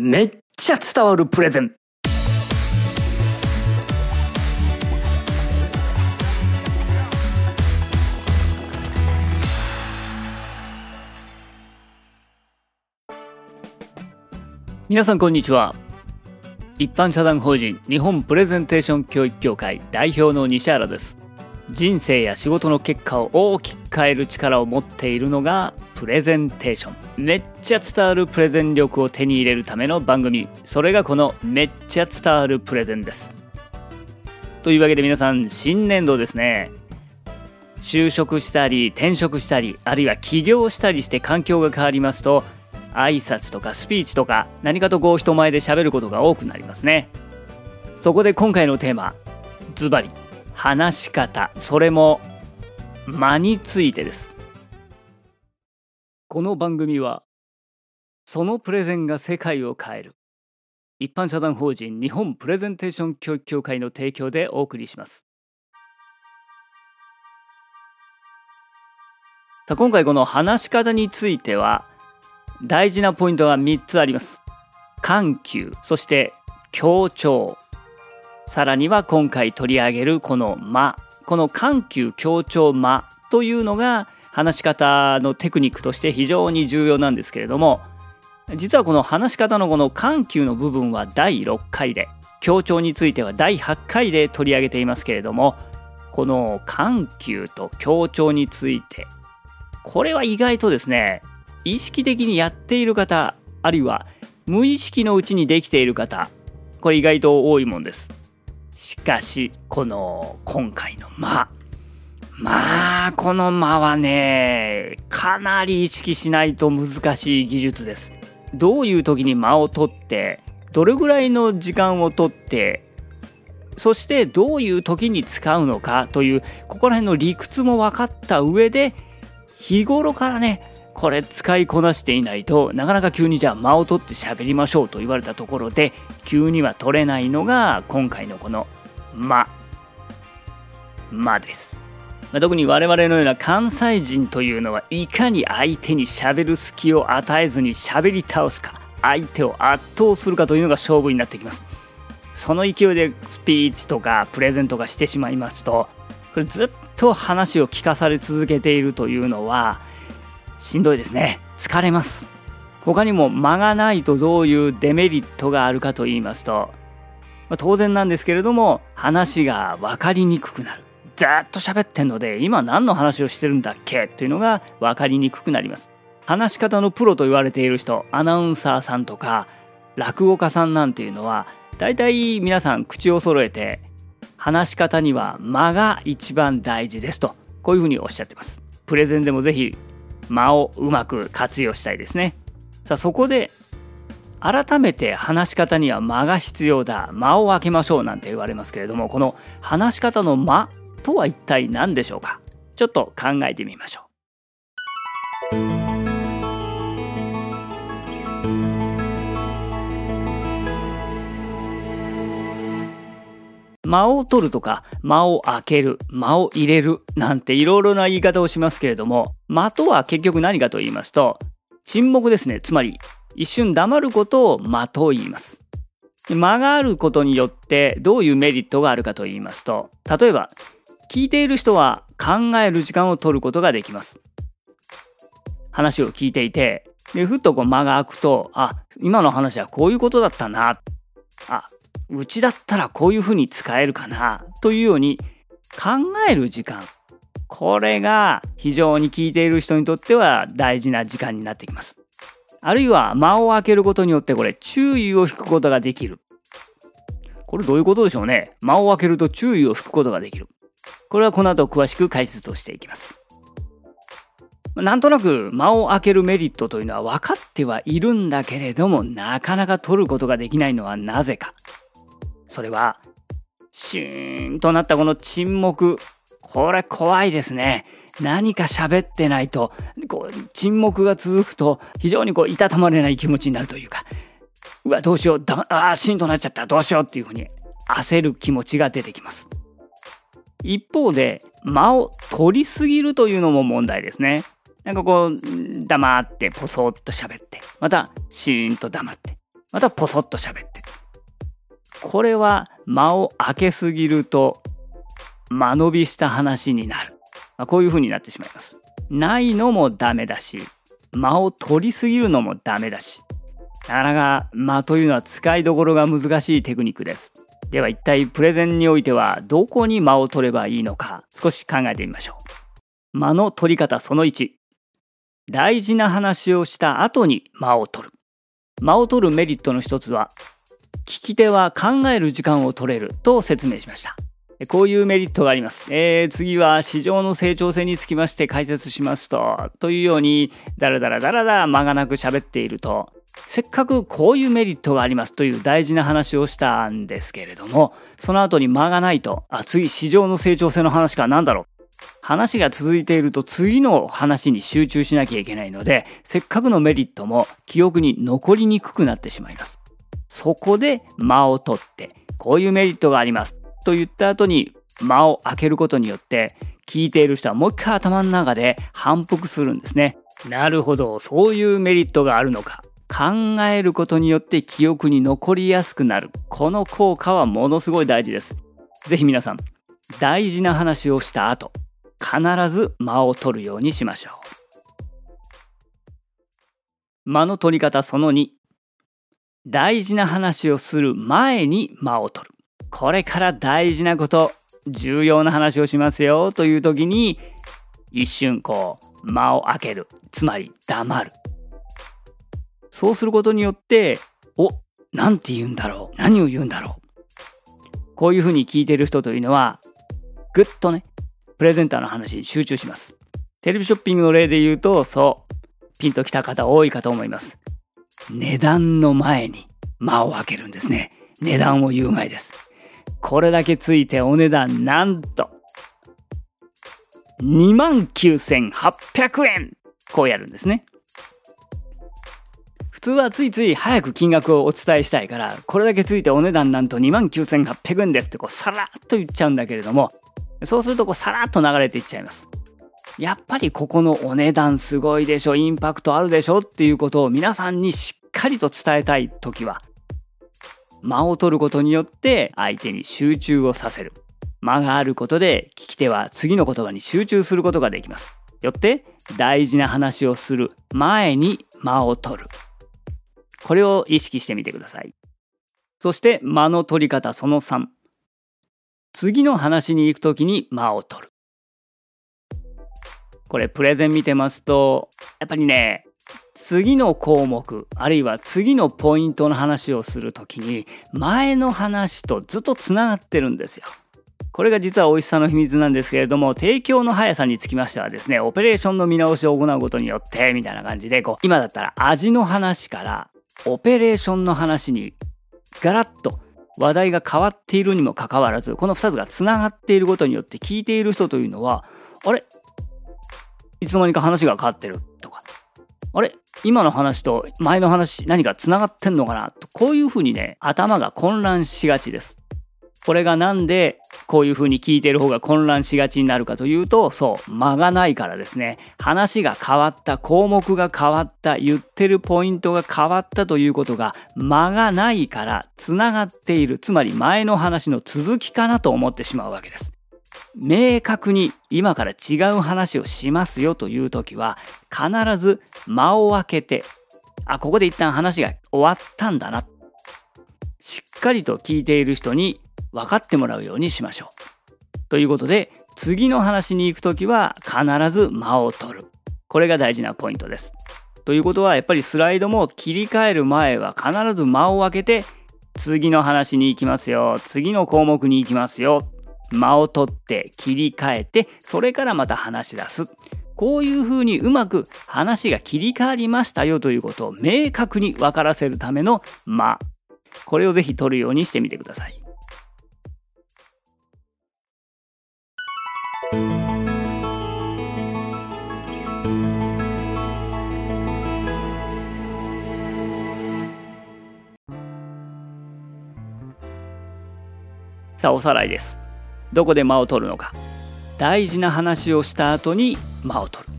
めっちゃ伝わるプレゼン。皆さんこんにちは。一般社団法人日本プレゼンテーション教育協会代表の西原です。人生や仕事の結果を大きく変える力を持っているのがプレゼンテーション。めっちゃ伝わるプレゼン力を手に入れるための番組。それがこのめっちゃ伝わるプレゼンです。というわけで皆さん新年度ですね。就職したり転職したりあるいは起業したりして環境が変わりますと挨拶とかスピーチとか何かとこう人前で喋ることが多くなりますね。そこで今回のテーマズバリ。話し方。それも間についてです。この番組はそのプレゼンが世界を変える。一般社団法人日本プレゼンテーション教育協会の提供でお送りします。さあ今回この話し方については大事なポイントが3つあります。緩急そして強調。さらには今回取り上げるこの間この緩急強調間というのが話し方のテクニックとして非常に重要なんですけれども実はこの話し方のこの緩急の部分は第6回で強調については第8回で取り上げていますけれどもこの緩急と強調についてこれは意外とですね意識的にやっている方あるいは無意識のうちにできている方これ意外と多いもんです。しかしこの今回の間。まあこの間はねかなり意識しないと難しい技術です。どういう時に間を取ってどれぐらいの時間を取ってそしてどういう時に使うのかというここら辺の理屈も分かった上で日頃からねこれ使いこなしていないとなかなか急にじゃあ間を取って喋りましょうと言われたところで急には取れないのが今回のこの間間です、まあ、特に我々のような関西人というのはいかに相手に喋る隙を与えずに喋り倒すか相手を圧倒するかというのが勝負になってきます。その勢いでスピーチとかプレゼントがしてしまいますとこれずっと話を聞かされ続けているというのはしんどいですね。疲れます。他にも間がないとどういうデメリットがあるかと言いますと、まあ、当然なんですけれども話が分かりにくくなる。ずっと喋ってんので今何の話をしてるんだっけ？というのが分かりにくくなります。話し方のプロと言われている人アナウンサーさんとか落語家さんなんていうのは大体皆さん口を揃えて話し方には間が一番大事ですとこういうふうにおっしゃってます。プレゼンでもぜひ間をうまく活用したいですね。さあそこで改めて話し方には間が必要だ間を空けましょうなんて言われますけれどもこの話し方の間とは一体何でしょうか？ちょっと考えてみましょう。間を取るとか間を開ける間を入れるなんていろいろな言い方をしますけれども間とは結局何かと言いますと沈黙ですね。つまり一瞬黙ることを間と言います。間があることによってどういうメリットがあるかと言いますと例えば聞いている人は考える時間を取ることができます。話を聞いていてでふっとこう間が空くとあ今の話はこういうことだったな。あうちだったらこういうふうに使えるかな。というように考える時間。これが非常に聞いている人にとっては大事な時間になってきます。あるいは間を空けることによってこれ注意を引くことができる。これどういうことでしょうね。間を空けると注意を引くことができる。これはこの後詳しく解説をしていきます。なんとなく間を空けるメリットというのは分かってはいるんだけれどもなかなか取ることができないのはなぜか。それは、シーンとなったこの沈黙。これ怖いですね。何か喋ってないと、こう、沈黙が続くと、非常にこう、いたたまれない気持ちになるというか、うわ、どうしよう、だああ、シーンとなっちゃった、どうしようっていうふうに焦る気持ちが出てきます。一方で、間を取りすぎるというのも問題ですね。なんかこう、黙って、ポソッと喋って、また、シーンと黙って。またポソッと喋ってこれは間を空けすぎると間延びした話になる。まあ、こういう風になってしまいます。ないのもダメだし、間を取りすぎるのもダメだし、なかなか間というのは使いどころが難しいテクニックです。では一体プレゼンにおいてはどこに間を取ればいいのか少し考えてみましょう。間の取り方その1。大事な話をした後に間を取る。間を取るメリットの一つは、聞き手は考える時間を取れると説明しました。こういうメリットがあります。えー、次は市場の成長性につきまして解説しますと、というように、だらだらだらだら間がなく喋っていると、せっかくこういうメリットがありますという大事な話をしたんですけれども、その後に間がないと、あ、次市場の成長性の話かなんだろう。話が続いていると次の話に集中しなきゃいけないので、せっかくのメリットも記憶に残りにくくなってしまいます。そこで間を取って、こういうメリットがあります。と言った後に間を空けることによって聞いている人はもう一回頭の中で反復するんですね。なるほど、そういうメリットがあるのか。考えることによって記憶に残りやすくなる。この効果はものすごい大事です。ぜひ皆さん、大事な話をした後、必ず間を取るようにしましょう。間の取り方その2。大事な話をする前に間を取る。これから大事なこと、重要な話をしますよという時に、一瞬こう、間を空ける。つまり黙る。そうすることによって、お、なんて言うんだろう。何を言うんだろう。こういうふうに聞いてる人というのは、ぐっとね、プレゼンターの話に集中します。テレビショッピングの例で言うと、そう、ピンときた方多いかと思います。値段の前に間を空けるんですね。値段を言う前です。これだけついてお値段なんと29,800円こうやるんですね。普通はついつい早く金額をお伝えしたいから、これだけついてお値段なんと29,800円ですってこうさらっと言っちゃうんだけれども、そうするとこうさらっと流れていっちゃいます。やっぱりここのお値段すごいでしょ、インパクトあるでしょっていうことを皆さんにしっかりと伝えたい時は、間を取ることによって相手に集中をさせる。間があることで聞き手は次の言葉に集中することができます。よって大事な話をする前に間を取る。これを意識してみてください。そして間の取り方その3。次の話に行くときに間を取る。これプレゼン見てますと、やっぱりね、次の項目、あるいは次のポイントの話をするときに、前の話とずっとつながってるんですよ。これが実は美味しさの秘密なんですけれども、提供の速さにつきましてはですね、オペレーションの見直しを行うことによって、みたいな感じで、こう、今だったら味の話から、オペレーションの話に、ガラッと話題が変わっているにもかかわらず、この2つがつながっていることによって聞いている人というのは、あれ？いつの間にか話が変わってる、あれ？今の話と前の話何か繋がってんのかな？と、こういうふうにね、頭が混乱しがちです。これがなんでこういうふうに聞いてる方が混乱しがちになるかというと、そう、間がないからですね。話が変わった、項目が変わった、言ってるポイントが変わったということが間がないから繋がっている。つまり前の話の続きかなと思ってしまうわけです。明確に今から違う話をしますよという時は必ず間を空けてあここで一旦話が終わったんだなしっかりと聞いている人に分かってもらうようにしましょう。ということで次の話に行く時は必ず間を取る。これが大事なポイントです。ということはやっぱりスライドも切り替える前は必ず間を空けて次の話に行きますよ。次の項目に行きますよ。間を取って切り替えて、それからまた話し出す。こういうふうにうまく話が切り替わりましたよということを明確に分からせるための間。これをぜひ取るようにしてみてください。さあおさらいです。どこで間を取るのか。大事な話をした後に間を取る。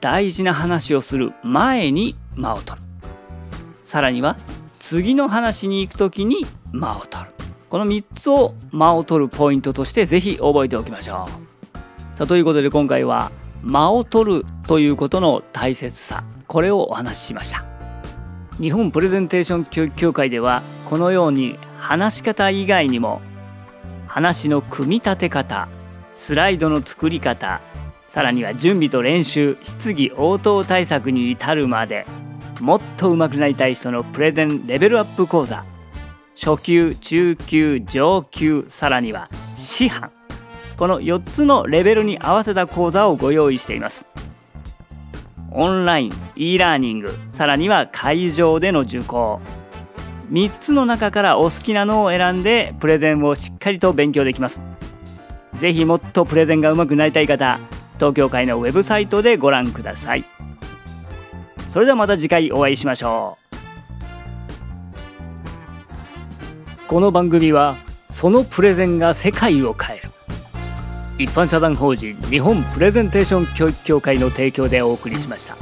大事な話をする前に間を取る。さらには次の話に行く時に間を取る。この3つを間を取るポイントとしてぜひ覚えておきましょう。さあということで今回は間を取るということの大切さ。これをお話ししました。日本プレゼンテーション教育協会ではこのように話し方以外にも話の組み立て方スライドの作り方さらには準備と練習質疑応答対策に至るまでもっと上手くなりたい人のプレゼンレベルアップ講座初級中級上級さらには師範この4つのレベルに合わせた講座をご用意しています。オンライン e ラーニングさらには会場での受講。3つの中からお好きなのを選んでプレゼンをしっかりと勉強できます。ぜひもっとプレゼンが上手くなりたい方東京会のウェブサイトでご覧ください。それではまた次回お会いしましょう。この番組はそのプレゼンが世界を変える。一般社団法人日本プレゼンテーション教育協会の提供でお送りしました。